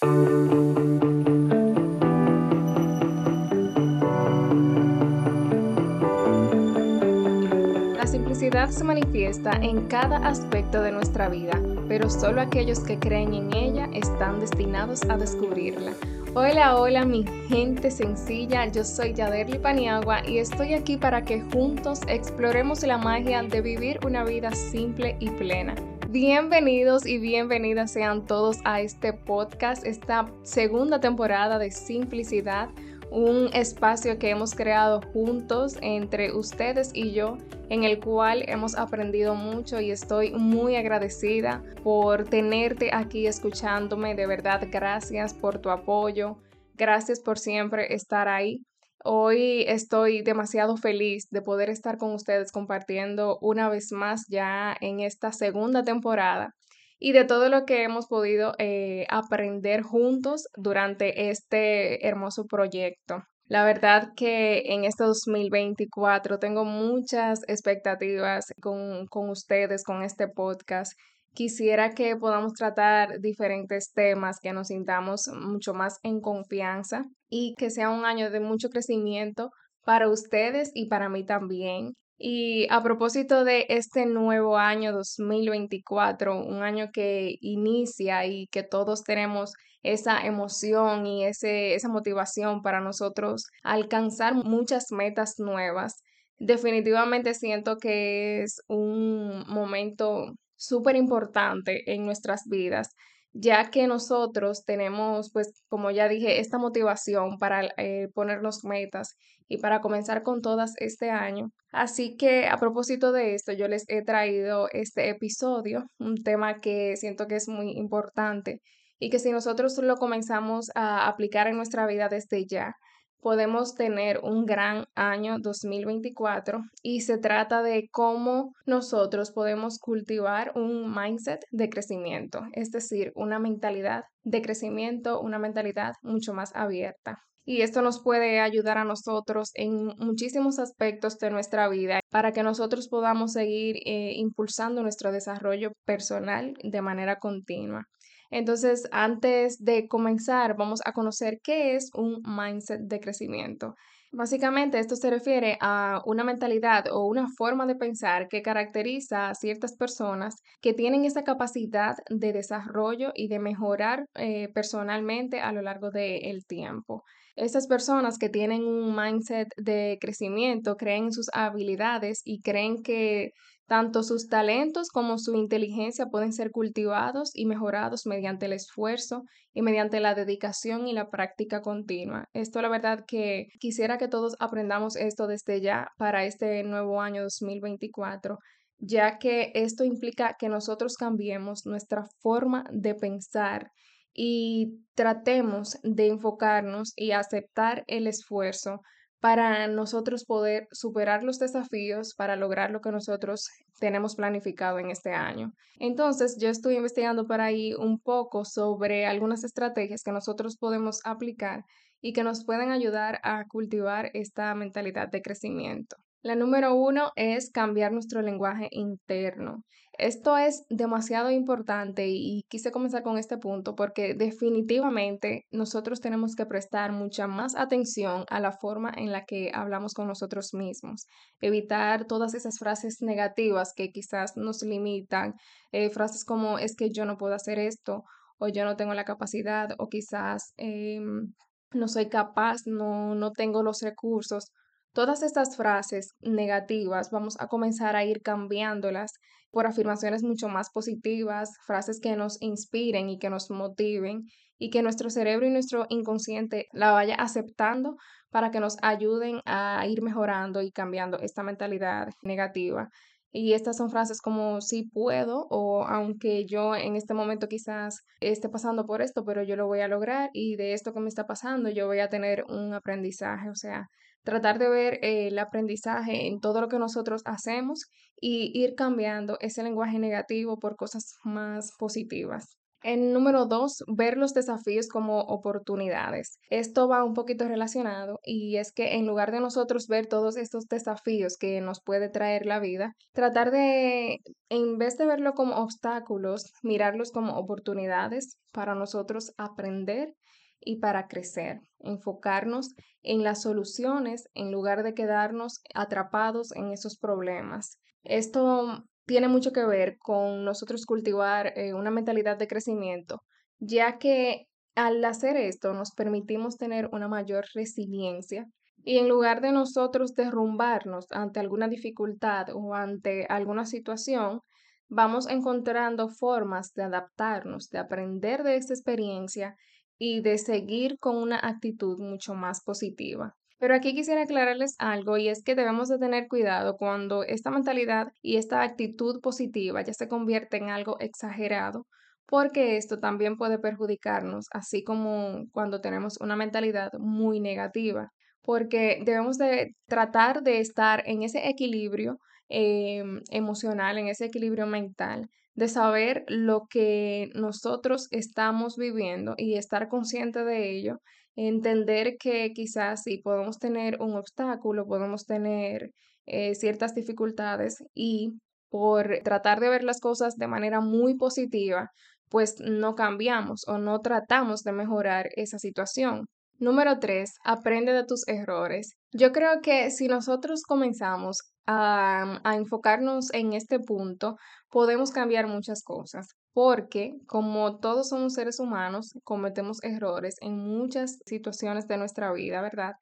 La simplicidad se manifiesta en cada aspecto de nuestra vida, pero solo aquellos que creen en ella están destinados a descubrirla. Hola, hola mi gente sencilla, yo soy Yaderli Paniagua y estoy aquí para que juntos exploremos la magia de vivir una vida simple y plena. Bienvenidos y bienvenidas sean todos a este podcast, esta segunda temporada de Simplicidad, un espacio que hemos creado juntos entre ustedes y yo, en el cual hemos aprendido mucho y estoy muy agradecida por tenerte aquí escuchándome. De verdad, gracias por tu apoyo, gracias por siempre estar ahí. Hoy estoy demasiado feliz de poder estar con ustedes compartiendo una vez más ya en esta segunda temporada y de todo lo que hemos podido eh, aprender juntos durante este hermoso proyecto. La verdad que en este 2024 tengo muchas expectativas con, con ustedes, con este podcast quisiera que podamos tratar diferentes temas, que nos sintamos mucho más en confianza y que sea un año de mucho crecimiento para ustedes y para mí también. Y a propósito de este nuevo año 2024, un año que inicia y que todos tenemos esa emoción y ese, esa motivación para nosotros alcanzar muchas metas nuevas, definitivamente siento que es un momento súper importante en nuestras vidas, ya que nosotros tenemos, pues, como ya dije, esta motivación para eh, ponernos metas y para comenzar con todas este año. Así que a propósito de esto, yo les he traído este episodio, un tema que siento que es muy importante y que si nosotros lo comenzamos a aplicar en nuestra vida desde ya, podemos tener un gran año 2024 y se trata de cómo nosotros podemos cultivar un mindset de crecimiento, es decir, una mentalidad de crecimiento, una mentalidad mucho más abierta. Y esto nos puede ayudar a nosotros en muchísimos aspectos de nuestra vida para que nosotros podamos seguir eh, impulsando nuestro desarrollo personal de manera continua. Entonces, antes de comenzar, vamos a conocer qué es un mindset de crecimiento. Básicamente, esto se refiere a una mentalidad o una forma de pensar que caracteriza a ciertas personas que tienen esa capacidad de desarrollo y de mejorar eh, personalmente a lo largo del tiempo. Esas personas que tienen un mindset de crecimiento creen en sus habilidades y creen que tanto sus talentos como su inteligencia pueden ser cultivados y mejorados mediante el esfuerzo y mediante la dedicación y la práctica continua. Esto la verdad que quisiera que todos aprendamos esto desde ya para este nuevo año 2024 ya que esto implica que nosotros cambiemos nuestra forma de pensar y tratemos de enfocarnos y aceptar el esfuerzo para nosotros poder superar los desafíos para lograr lo que nosotros tenemos planificado en este año. Entonces, yo estoy investigando por ahí un poco sobre algunas estrategias que nosotros podemos aplicar y que nos pueden ayudar a cultivar esta mentalidad de crecimiento. La número uno es cambiar nuestro lenguaje interno. Esto es demasiado importante y quise comenzar con este punto porque definitivamente nosotros tenemos que prestar mucha más atención a la forma en la que hablamos con nosotros mismos, evitar todas esas frases negativas que quizás nos limitan, eh, frases como es que yo no puedo hacer esto o yo no tengo la capacidad o quizás em, no soy capaz, no, no tengo los recursos. Todas estas frases negativas vamos a comenzar a ir cambiándolas por afirmaciones mucho más positivas, frases que nos inspiren y que nos motiven y que nuestro cerebro y nuestro inconsciente la vaya aceptando para que nos ayuden a ir mejorando y cambiando esta mentalidad negativa. Y estas son frases como sí puedo o aunque yo en este momento quizás esté pasando por esto, pero yo lo voy a lograr y de esto que me está pasando yo voy a tener un aprendizaje. O sea, tratar de ver el aprendizaje en todo lo que nosotros hacemos y ir cambiando ese lenguaje negativo por cosas más positivas. En número dos, ver los desafíos como oportunidades. Esto va un poquito relacionado y es que en lugar de nosotros ver todos estos desafíos que nos puede traer la vida, tratar de, en vez de verlo como obstáculos, mirarlos como oportunidades para nosotros aprender y para crecer, enfocarnos en las soluciones en lugar de quedarnos atrapados en esos problemas. Esto tiene mucho que ver con nosotros cultivar eh, una mentalidad de crecimiento, ya que al hacer esto nos permitimos tener una mayor resiliencia y en lugar de nosotros derrumbarnos ante alguna dificultad o ante alguna situación, vamos encontrando formas de adaptarnos, de aprender de esta experiencia y de seguir con una actitud mucho más positiva. Pero aquí quisiera aclararles algo y es que debemos de tener cuidado cuando esta mentalidad y esta actitud positiva ya se convierte en algo exagerado, porque esto también puede perjudicarnos, así como cuando tenemos una mentalidad muy negativa, porque debemos de tratar de estar en ese equilibrio em, emocional, en ese equilibrio mental, de saber lo que nosotros estamos viviendo y estar consciente de ello entender que quizás si podemos tener un obstáculo, podemos tener eh, ciertas dificultades y por tratar de ver las cosas de manera muy positiva, pues no cambiamos o no tratamos de mejorar esa situación. Número tres, aprende de tus errores. Yo creo que si nosotros comenzamos a, a enfocarnos en este punto, podemos cambiar muchas cosas porque como todos somos seres humanos, cometemos errores en muchas situaciones de nuestra vida, ¿verdad?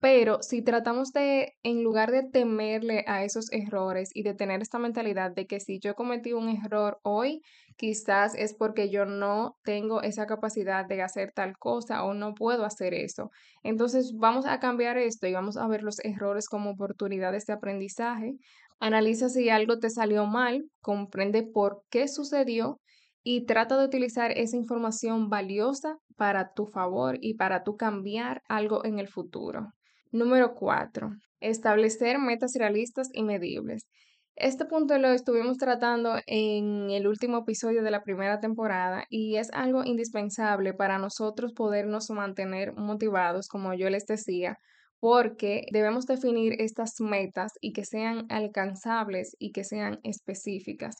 Pero si tratamos de, en lugar de temerle a esos errores y de tener esta mentalidad de que si yo cometí un error hoy, quizás es porque yo no tengo esa capacidad de hacer tal cosa o no puedo hacer eso. Entonces vamos a cambiar esto y vamos a ver los errores como oportunidades de aprendizaje. Analiza si algo te salió mal, comprende por qué sucedió y trata de utilizar esa información valiosa para tu favor y para tu cambiar algo en el futuro. Número cuatro, establecer metas realistas y medibles. Este punto lo estuvimos tratando en el último episodio de la primera temporada y es algo indispensable para nosotros podernos mantener motivados, como yo les decía, porque debemos definir estas metas y que sean alcanzables y que sean específicas.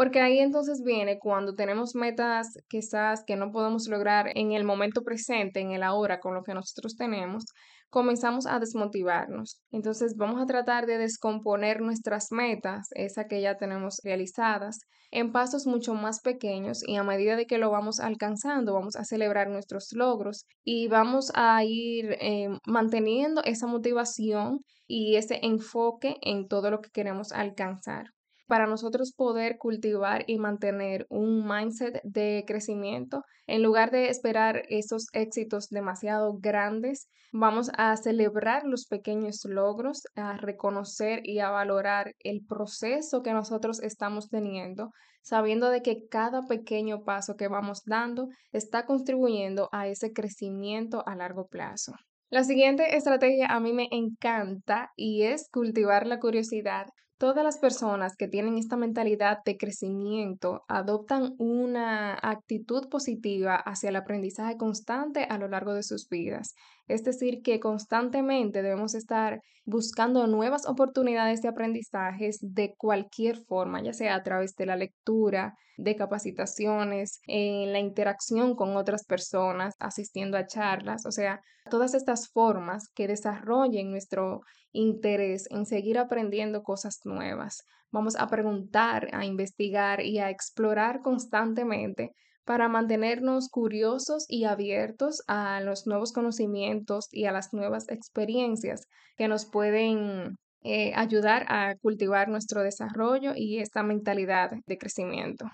Porque ahí entonces viene cuando tenemos metas quizás que no podemos lograr en el momento presente, en el ahora, con lo que nosotros tenemos, comenzamos a desmotivarnos. Entonces vamos a tratar de descomponer nuestras metas, esas que ya tenemos realizadas, en pasos mucho más pequeños y a medida de que lo vamos alcanzando, vamos a celebrar nuestros logros y vamos a ir eh, manteniendo esa motivación y ese enfoque en todo lo que queremos alcanzar para nosotros poder cultivar y mantener un mindset de crecimiento, en lugar de esperar esos éxitos demasiado grandes, vamos a celebrar los pequeños logros, a reconocer y a valorar el proceso que nosotros estamos teniendo, sabiendo de que cada pequeño paso que vamos dando está contribuyendo a ese crecimiento a largo plazo. La siguiente estrategia a mí me encanta y es cultivar la curiosidad Todas las personas que tienen esta mentalidad de crecimiento adoptan una actitud positiva hacia el aprendizaje constante a lo largo de sus vidas. Es decir, que constantemente debemos estar buscando nuevas oportunidades de aprendizajes de cualquier forma, ya sea a través de la lectura, de capacitaciones, en la interacción con otras personas, asistiendo a charlas, o sea, todas estas formas que desarrollen nuestro interés en seguir aprendiendo cosas nuevas. Vamos a preguntar, a investigar y a explorar constantemente para mantenernos curiosos y abiertos a los nuevos conocimientos y a las nuevas experiencias que nos pueden eh, ayudar a cultivar nuestro desarrollo y esta mentalidad de crecimiento.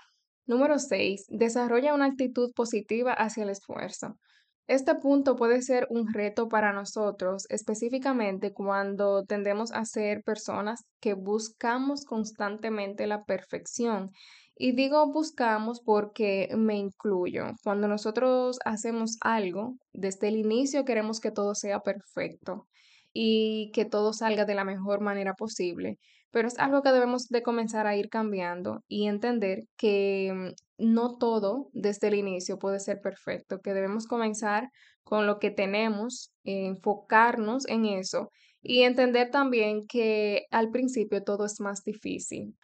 Número 6. Desarrolla una actitud positiva hacia el esfuerzo. Este punto puede ser un reto para nosotros, específicamente cuando tendemos a ser personas que buscamos constantemente la perfección. Y digo buscamos porque me incluyo. Cuando nosotros hacemos algo, desde el inicio queremos que todo sea perfecto. y que todo salga de la mejor manera posible. Pero es algo que debemos de comenzar a ir cambiando y entender que mm, no todo desde el inicio puede ser perfecto, que debemos comenzar con lo que tenemos, enfocarnos en eso y entender también que al principio todo es más difícil.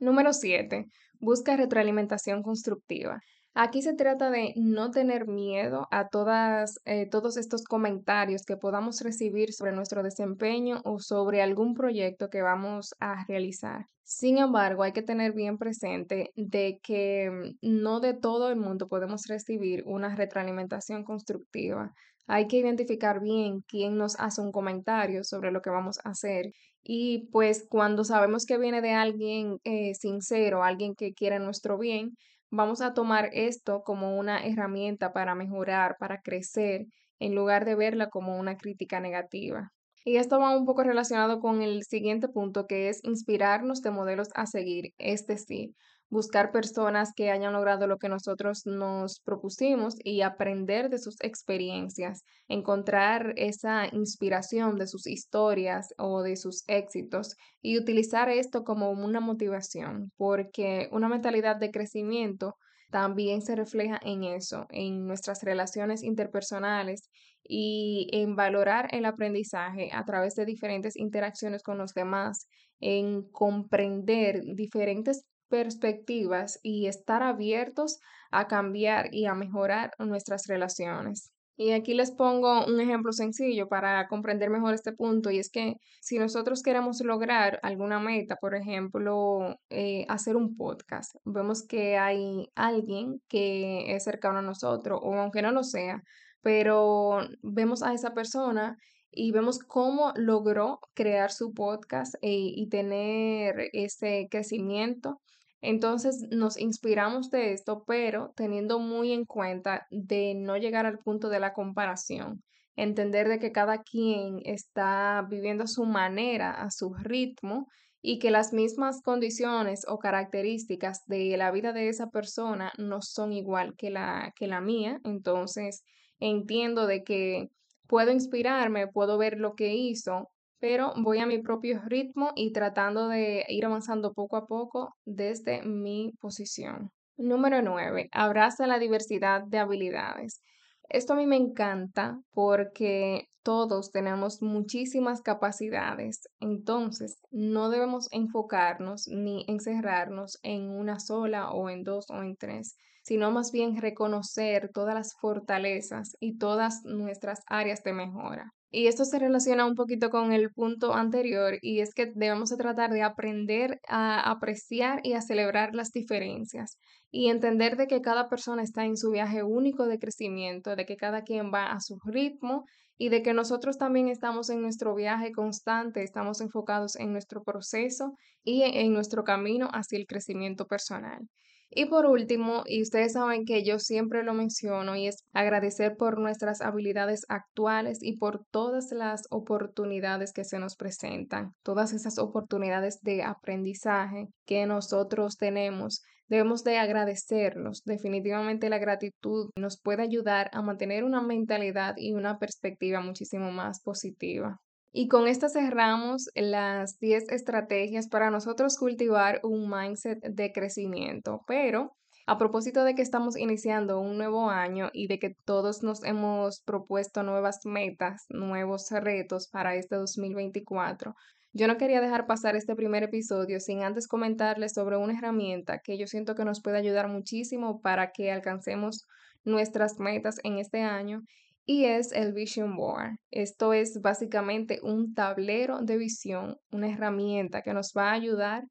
Número 7. Busca retroalimentación constructiva. Aquí se trata de no tener miedo a todas, eh, todos estos comentarios que podamos recibir sobre nuestro desempeño o sobre algún proyecto que vamos a realizar. Sin embargo, hay que tener bien presente de que no de todo el mundo podemos recibir una retroalimentación constructiva. Hay que identificar bien quién nos hace un comentario sobre lo que vamos a hacer y pues cuando sabemos que viene de alguien eh, sincero, alguien que quiere nuestro bien, vamos a tomar esto como una herramienta para mejorar, para crecer, en lugar de verla como una crítica negativa. Y esto va un poco relacionado con el siguiente punto, que es inspirarnos de modelos a seguir, es decir, buscar personas que hayan logrado lo que nosotros nos propusimos y aprender de sus experiencias, encontrar esa inspiración de sus historias o de sus éxitos y utilizar esto como una motivación, porque una mentalidad de crecimiento también se refleja en eso, en nuestras relaciones interpersonales y en valorar el aprendizaje a través de diferentes interacciones con los demás, en comprender diferentes perspectivas y estar abiertos a cambiar y a mejorar nuestras relaciones. Y aquí les pongo un ejemplo sencillo para comprender mejor este punto y es que si nosotros queremos lograr alguna meta, por ejemplo, eh, hacer un podcast, vemos que hay alguien que es cercano a nosotros o aunque no lo sea, pero vemos a esa persona y vemos cómo logró crear su podcast eh, y tener ese crecimiento entonces nos inspiramos de esto, pero teniendo muy en cuenta de no llegar al punto de la comparación, entender de que cada quien está viviendo a su manera, a su ritmo y que las mismas condiciones o características de la vida de esa persona no son igual que la, que la mía. Entonces entiendo de que puedo inspirarme, puedo ver lo que hizo, pero voy a mi propio ritmo y tratando de ir avanzando poco a poco desde mi posición. Número 9. Abraza la diversidad de habilidades. Esto a mí me encanta porque todos tenemos muchísimas capacidades, entonces no debemos enfocarnos ni encerrarnos en una sola o en dos o en tres, sino más bien reconocer todas las fortalezas y todas nuestras áreas de mejora. Y esto se relaciona un poquito con el punto anterior y es que debemos tratar de aprender a apreciar y a celebrar las diferencias y entender de que cada persona está en su viaje único de crecimiento, de que cada quien va a su ritmo y de que nosotros también estamos en nuestro viaje constante, estamos enfocados en nuestro proceso y en nuestro camino hacia el crecimiento personal. Y por último, y ustedes saben que yo siempre lo menciono, y es agradecer por nuestras habilidades actuales y por todas las oportunidades que se nos presentan, todas esas oportunidades de aprendizaje que nosotros tenemos. Debemos de agradecerlos. Definitivamente la gratitud nos puede ayudar a mantener una mentalidad y una perspectiva muchísimo más positiva. Y con esto cerramos las 10 estrategias para nosotros cultivar un mindset de crecimiento. Pero a propósito de que estamos iniciando un nuevo año y de que todos nos hemos propuesto nuevas metas, nuevos retos para este 2024, yo no quería dejar pasar este primer episodio sin antes comentarles sobre una herramienta que yo siento que nos puede ayudar muchísimo para que alcancemos nuestras metas en este año y es el Vision Board. Esto es básicamente un tablero de visión, una herramienta que nos va a ayudar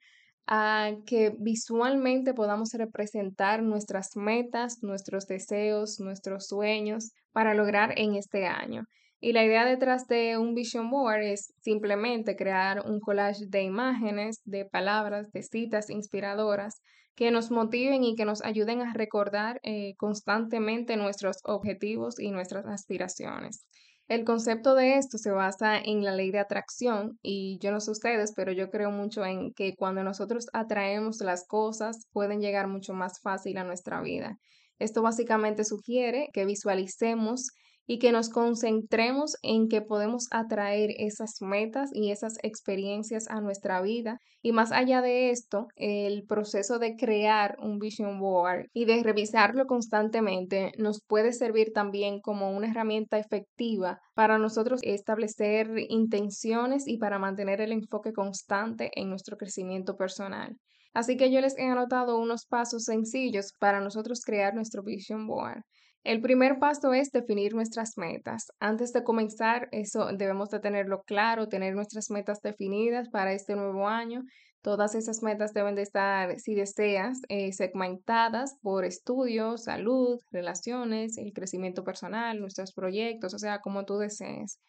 a que visualmente podamos representar nuestras metas, nuestros deseos, nuestros sueños para lograr en este año. Y la idea detrás de un vision board es simplemente crear un collage de imágenes, de palabras, de citas inspiradoras que nos motiven y que nos ayuden a recordar eh, constantemente nuestros objetivos y nuestras aspiraciones. El concepto de esto se basa en la ley de atracción y yo no sé ustedes, pero yo creo mucho en que cuando nosotros atraemos las cosas pueden llegar mucho más fácil a nuestra vida. Esto básicamente sugiere que visualicemos y que nos concentremos en que podemos atraer esas metas y esas experiencias a nuestra vida. Y más allá de esto, el proceso de crear un vision board y de revisarlo constantemente nos puede servir también como una herramienta efectiva para nosotros establecer intenciones y para mantener el enfoque constante en nuestro crecimiento personal. Así que yo les he anotado unos pasos sencillos para nosotros crear nuestro vision board. El primer paso es definir nuestras metas. Antes de comenzar, eso debemos de tenerlo claro, tener nuestras metas definidas para este nuevo año. Todas esas metas deben de estar, si deseas, eh, segmentadas por estudios, salud, relaciones, el crecimiento personal, nuestros proyectos, o sea, como tú desees.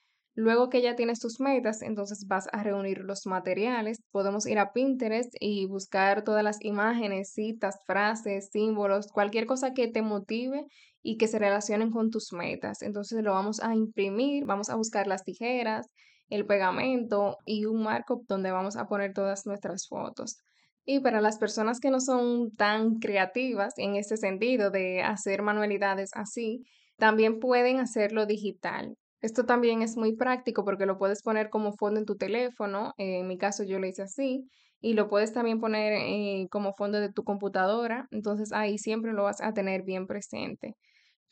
Luego que ya tienes tus metas, entonces vas a reunir los materiales. Podemos ir a Pinterest y buscar todas las imágenes, citas, frases, símbolos, cualquier cosa que te motive y que se relacionen con tus metas. Entonces lo vamos a imprimir, vamos a buscar las tijeras, el pegamento y un marco donde vamos a poner todas nuestras fotos. Y para las personas que no son tan creativas en este sentido de hacer manualidades así, también pueden hacerlo digital. Esto también es muy práctico porque lo puedes poner como fondo en tu teléfono, en mi caso yo lo hice así, y lo puedes también poner eh, como fondo de tu computadora, entonces ahí siempre lo vas a tener bien presente.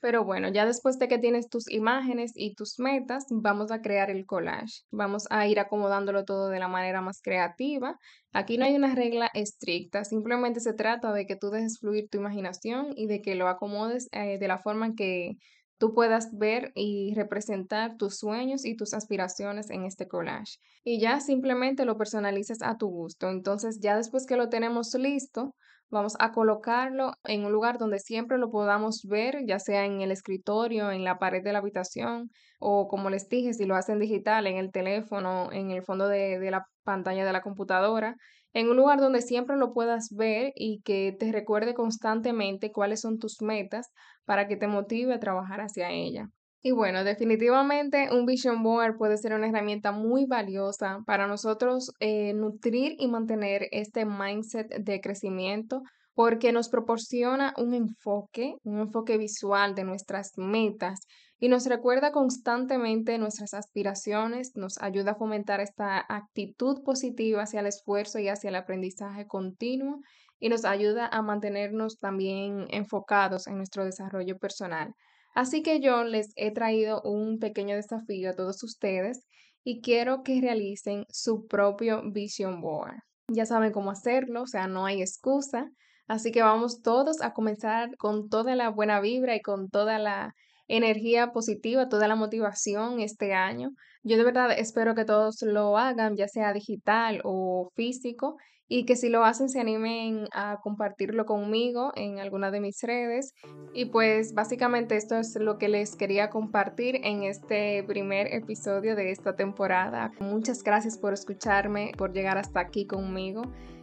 Pero bueno, ya después de que tienes tus imágenes y tus metas, vamos a crear el collage. Vamos a ir acomodándolo todo de la manera más creativa. Aquí no hay una regla estricta, simplemente se trata de que tú dejes fluir tu imaginación y de que lo acomodes eh, de la forma en que tú puedas ver y representar tus sueños y tus aspiraciones en este collage. Y ya simplemente lo personalizas a tu gusto. Entonces ya después que lo tenemos listo, vamos a colocarlo en un lugar donde siempre lo podamos ver, ya sea en el escritorio, en la pared de la habitación o como les dije, si lo hacen digital, en el teléfono, en el fondo de, de la pantalla de la computadora en un lugar donde siempre lo puedas ver y que te recuerde constantemente cuáles son tus metas para que te motive a trabajar hacia ella. Y bueno, definitivamente un vision board puede ser una herramienta muy valiosa para nosotros eh, nutrir y mantener este mindset de crecimiento porque nos proporciona un enfoque, un enfoque visual de nuestras metas y nos recuerda constantemente nuestras aspiraciones, nos ayuda a fomentar esta actitud positiva hacia el esfuerzo y hacia el aprendizaje continuo y nos ayuda a mantenernos también enfocados en nuestro desarrollo personal. Así que yo les he traído un pequeño desafío a todos ustedes y quiero que realicen su propio vision board. Ya saben cómo hacerlo, o sea, no hay excusa. Así que vamos todos a comenzar con toda la buena vibra y con toda la energía positiva, toda la motivación este año. Yo de verdad espero que todos lo hagan, ya sea digital o físico, y que si lo hacen se animen a compartirlo conmigo en alguna de mis redes. Y pues básicamente esto es lo que les quería compartir en este primer episodio de esta temporada. Muchas gracias por escucharme, por llegar hasta aquí conmigo.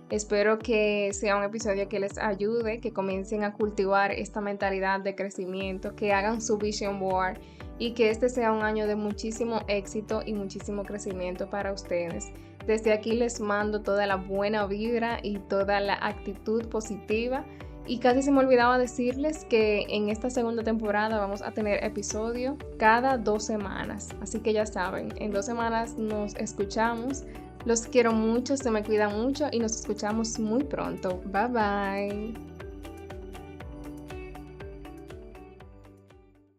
Espero que sea un episodio que les ayude, que comiencen a cultivar esta mentalidad de crecimiento, que hagan su vision board y que este sea un año de muchísimo éxito y muchísimo crecimiento para ustedes. Desde aquí les mando toda la buena vibra y toda la actitud positiva. Y casi se me olvidaba decirles que en esta segunda temporada vamos a tener episodio cada dos semanas. Así que ya saben, en dos semanas nos escuchamos. Los quiero mucho, se me cuidan mucho y nos escuchamos muy pronto. Bye bye.